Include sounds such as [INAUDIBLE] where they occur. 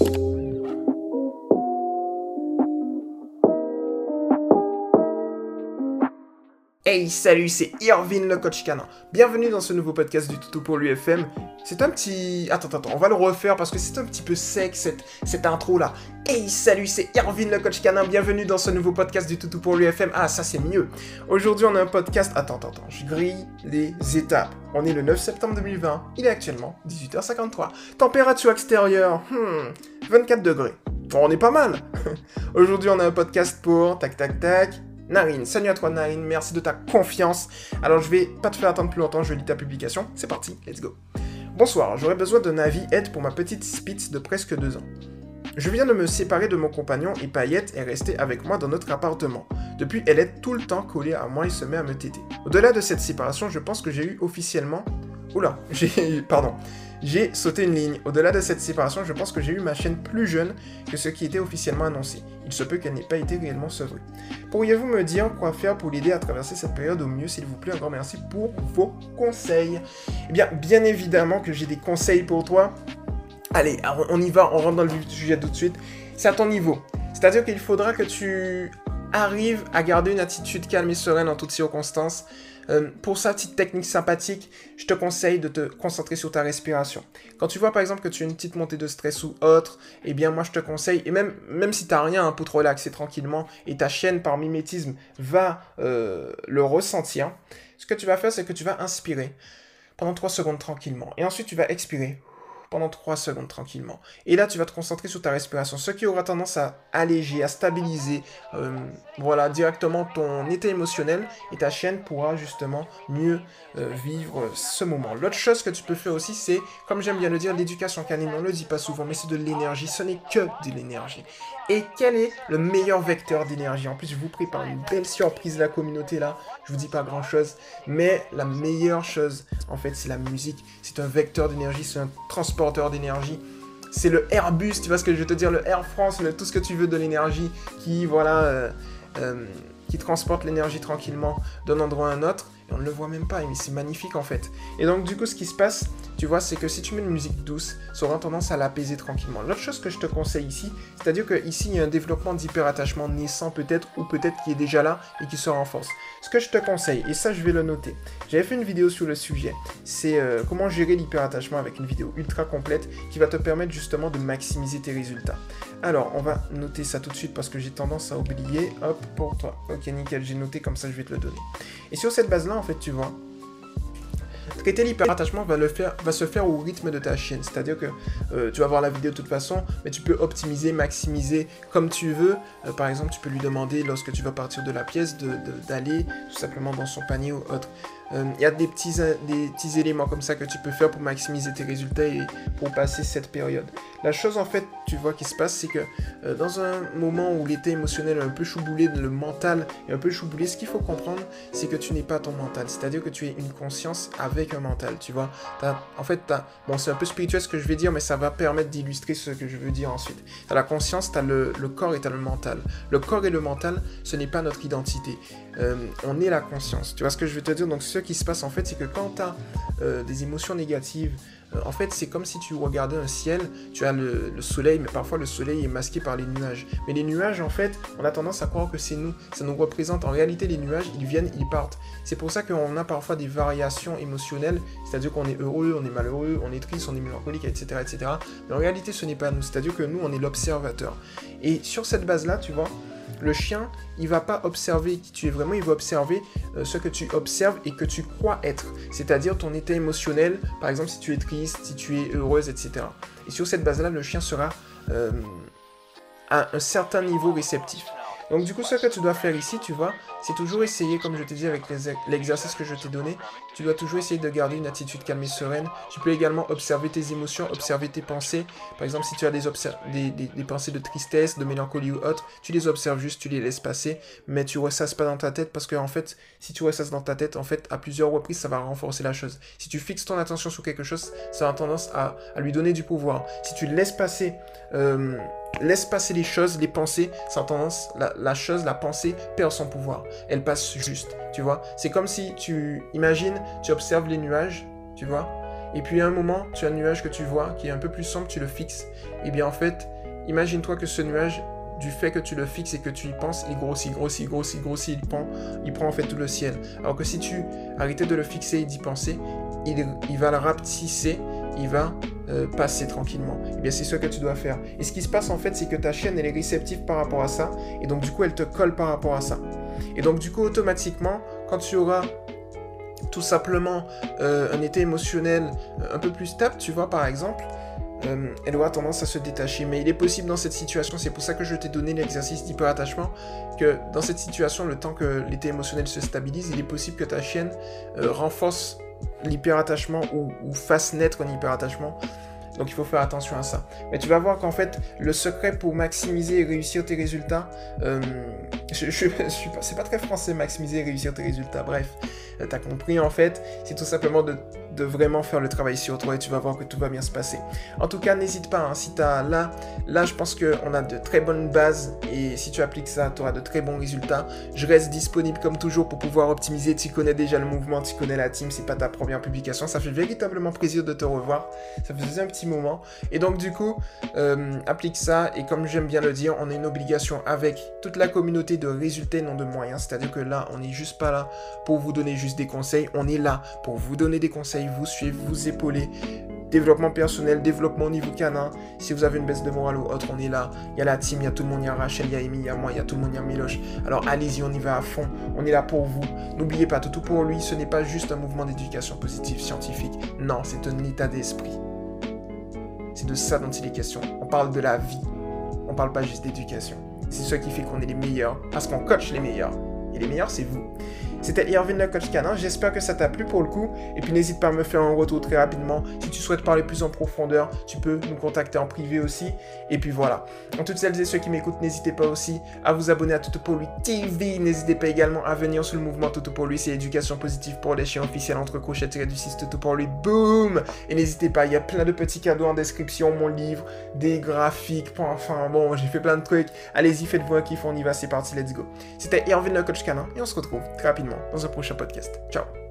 you Hey, salut, c'est Irvin le coach canin. Bienvenue dans ce nouveau podcast du Toutou pour l'UFM. C'est un petit... Attends, attends, on va le refaire parce que c'est un petit peu sec cette, cette intro là. Hey, salut, c'est Irvin le coach canin. Bienvenue dans ce nouveau podcast du Toutou pour l'UFM. Ah, ça c'est mieux. Aujourd'hui, on a un podcast... Attends, attends, attends, je grille les étapes. On est le 9 septembre 2020. Il est actuellement 18h53. Température extérieure, hmm, 24 degrés. On est pas mal. [LAUGHS] Aujourd'hui, on a un podcast pour... Tac, tac, tac. Narine, salut à toi Narine, merci de ta confiance. Alors je vais pas te faire attendre plus longtemps, je lis ta publication. C'est parti, let's go. Bonsoir, j'aurais besoin d'un avis aide pour ma petite Spitz de presque deux ans. Je viens de me séparer de mon compagnon et Paillette est restée avec moi dans notre appartement. Depuis, elle est tout le temps collée à moi et se met à me téter. Au-delà de cette séparation, je pense que j'ai eu officiellement... Oula, [LAUGHS] j'ai... Pardon. J'ai sauté une ligne. Au-delà de cette séparation, je pense que j'ai eu ma chaîne plus jeune que ce qui était officiellement annoncé. Il se peut qu'elle n'ait pas été réellement sevrée. Pourriez-vous me dire quoi faire pour l'aider à traverser cette période au mieux, s'il vous plaît? Un grand merci pour vos conseils. Eh bien, bien évidemment que j'ai des conseils pour toi. Allez, on y va, on rentre dans le vif du sujet tout de suite. C'est à ton niveau. C'est-à-dire qu'il faudra que tu arrives à garder une attitude calme et sereine en toutes circonstances. Euh, pour ça, petite technique sympathique, je te conseille de te concentrer sur ta respiration. Quand tu vois par exemple que tu as une petite montée de stress ou autre, eh bien moi je te conseille, et même, même si tu n'as rien pour te relaxer tranquillement, et ta chaîne par mimétisme va euh, le ressentir, ce que tu vas faire c'est que tu vas inspirer pendant 3 secondes tranquillement, et ensuite tu vas expirer pendant 3 secondes tranquillement. Et là, tu vas te concentrer sur ta respiration, ce qui aura tendance à alléger, à stabiliser, euh, voilà, directement ton état émotionnel et ta chaîne pourra justement mieux euh, vivre ce moment. L'autre chose que tu peux faire aussi, c'est, comme j'aime bien le dire, l'éducation canine, on ne le dit pas souvent, mais c'est de l'énergie, ce n'est que de l'énergie. Et quel est le meilleur vecteur d'énergie? En plus, je vous prépare une belle surprise de la communauté là. Je vous dis pas grand chose, mais la meilleure chose, en fait, c'est la musique. C'est un vecteur d'énergie, c'est un transporteur d'énergie. C'est le Airbus, tu vois ce que je veux te dire, le Air France, tout ce que tu veux de l'énergie qui, voilà, euh, euh, qui transporte l'énergie tranquillement d'un endroit à un autre. Et on ne le voit même pas, mais c'est magnifique en fait. Et donc du coup, ce qui se passe, tu vois, c'est que si tu mets une musique douce, ça aura tendance à l'apaiser tranquillement. L'autre chose que je te conseille ici, c'est-à-dire qu'ici, il y a un développement d'hyperattachement naissant peut-être, ou peut-être qui est déjà là et qui se renforce. Ce que je te conseille, et ça je vais le noter, j'avais fait une vidéo sur le sujet, c'est euh, comment gérer l'hyperattachement avec une vidéo ultra complète qui va te permettre justement de maximiser tes résultats. Alors, on va noter ça tout de suite parce que j'ai tendance à oublier. Hop, pour toi. Ok, nickel, j'ai noté comme ça, je vais te le donner. Et sur cette base-là, en fait, tu vois, traiter l'hyperattachement va, va se faire au rythme de ta chaîne. C'est-à-dire que euh, tu vas voir la vidéo de toute façon, mais tu peux optimiser, maximiser comme tu veux. Euh, par exemple, tu peux lui demander lorsque tu vas partir de la pièce d'aller tout simplement dans son panier ou autre. Il euh, y a des petits, des petits éléments comme ça que tu peux faire pour maximiser tes résultats et pour passer cette période. La chose en fait, tu vois, qui se passe, c'est que euh, dans un moment où l'état émotionnel est un peu chouboulé, le mental est un peu chouboulé, ce qu'il faut comprendre, c'est que tu n'es pas ton mental. C'est-à-dire que tu es une conscience avec un mental, tu vois. en fait, bon, c'est un peu spirituel ce que je vais dire, mais ça va permettre d'illustrer ce que je veux dire ensuite. Tu as la conscience, tu as le, corps et tu as le mental. Le corps et le mental, ce n'est pas notre identité. Euh, on est la conscience. Tu vois ce que je veux te dire? Donc, ce qui se passe en fait, c'est que quand tu as euh, des émotions négatives, euh, en fait, c'est comme si tu regardais un ciel, tu as le, soleil, mais parfois le soleil est masqué par les nuages. Mais les nuages, en fait, on a tendance à croire que c'est nous, ça nous représente. En réalité, les nuages, ils viennent, ils partent. C'est pour ça qu'on a parfois des variations émotionnelles, c'est-à-dire qu'on est heureux, on est malheureux, on est triste, on est mélancolique, etc., etc. Mais en réalité, ce n'est pas nous, c'est-à-dire que nous, on est l'observateur. Et sur cette base-là, tu vois, le chien, il va pas observer qui tu es vraiment, il va observer euh, ce que tu observes et que tu crois être. C'est-à-dire ton état émotionnel, par exemple si tu es triste, si tu es heureuse, etc. Et sur cette base-là, le chien sera euh, à un certain niveau réceptif. Donc du coup, ce que tu dois faire ici, tu vois, c'est toujours essayer, comme je t'ai dit avec l'exercice que je t'ai donné, tu dois toujours essayer de garder une attitude calme et sereine. Tu peux également observer tes émotions, observer tes pensées. Par exemple, si tu as des, pensées de tristesse, de mélancolie ou autre, tu les observes juste, tu les laisses passer, mais tu ressasses pas dans ta tête parce que en fait, si tu ressasses dans ta tête, en fait, à plusieurs reprises, ça va renforcer la chose. Si tu fixes ton attention sur quelque chose, ça a tendance à, lui donner du pouvoir. Si tu laisses passer... Euh, laisse passer les choses, les pensées, sans tendance, la, chose, la pensée perd son pouvoir. Elle passe juste, tu vois. C'est comme si tu imagines, tu observes les nuages, tu vois, Et puis à un moment, tu as un nuage que tu vois qui est un peu plus sombre, tu le fixes. Et bien en fait, imagine-toi que ce nuage, du fait que tu le fixes et que tu y penses, il grossit, grossit, grossit, grossit, il prend, il prend en fait tout le ciel. Alors que si tu arrêtais de le fixer et d'y penser, il, il va le rapetisser, il va euh, passer tranquillement. Eh bien c'est ce que tu dois faire. Et ce qui se passe en fait, c'est que ta chaîne, elle est réceptive par rapport à ça, et donc du coup, elle te colle par rapport à ça. Et donc du coup, automatiquement, quand tu auras tout simplement euh, un état émotionnel euh, un peu plus stable, tu vois, par exemple, euh, elle aura tendance à se détacher. Mais il est possible dans cette situation, c'est pour ça que je t'ai donné l'exercice d'hyperattachement, que dans cette situation, le temps que l'état émotionnel se stabilise, il est possible que ta chienne renforce l'hyperattachement ou, ou fasse naître un hyperattachement donc il faut faire attention à ça. Mais tu vas voir qu'en fait, le secret pour maximiser et réussir tes résultats, euh, je, suis pas, c'est pas très français, maximiser réussir tes résultats. Bref, euh, t'as compris en fait, c'est tout simplement de, de, vraiment faire le travail sur toi et tu vas voir que tout va bien se passer. En tout cas, n'hésite pas, hein, si t'as là, là, je pense qu'on a de très bonnes bases et si tu appliques ça, tu auras de très bons résultats. Je reste disponible comme toujours pour pouvoir optimiser. Tu connais déjà le mouvement, tu connais la team, c'est pas ta première publication. Ça fait véritablement plaisir de te revoir. Ça faisait un petit moment. Et donc du coup, euh, applique ça. Et comme j'aime bien le dire, on a une obligation avec toute la communauté de résultats, non de moyens. C'est-à-dire que là, on n'est juste pas là pour vous donner juste des conseils. On est là pour vous donner des conseils, vous suivre, vous épauler. Développement personnel, développement au niveau canin. Si vous avez une baisse de morale ou autre, on est là. Il y a la team, il y a tout le monde, il y a Rachel, il y a Amy, il y a moi, il y a tout le monde, il y a Miloche. Alors allez-y, on y va à fond. On est là pour vous. N'oubliez pas, tout pour lui, ce n'est pas juste un mouvement d'éducation positive scientifique. Non, c'est un état d'esprit. C'est de ça dont il est question. On parle de la vie. On parle pas juste d'éducation. C'est ce qui fait qu'on est les meilleurs. Parce qu'on coach les meilleurs. Et les meilleurs, c'est vous. C'était Irvin le coach canin. J'espère que ça t'a plu pour le coup. Et puis n'hésite pas à me faire un retour très rapidement. Si tu souhaites parler plus en profondeur, tu peux nous contacter en privé aussi. Et puis voilà. En toutes celles et ceux qui m'écoutent, n'hésitez pas aussi à vous abonner à Toto pour lui TV. N'hésitez pas également à venir sur le mouvement Toto pour lui. C'est l'éducation positive pour les chiens officiels entre crochets du 6 Toto pour lui. Boom Et n'hésitez pas, il y a plein de petits cadeaux en description. Mon livre, des graphiques. Enfin bon, j'ai fait plein de trucs. Allez-y, faites-vous un kiff. On y va. C'est parti. Let's go. C'était Irvin le coach canin. Et on se retrouve très rapidement dans un prochain podcast. Ciao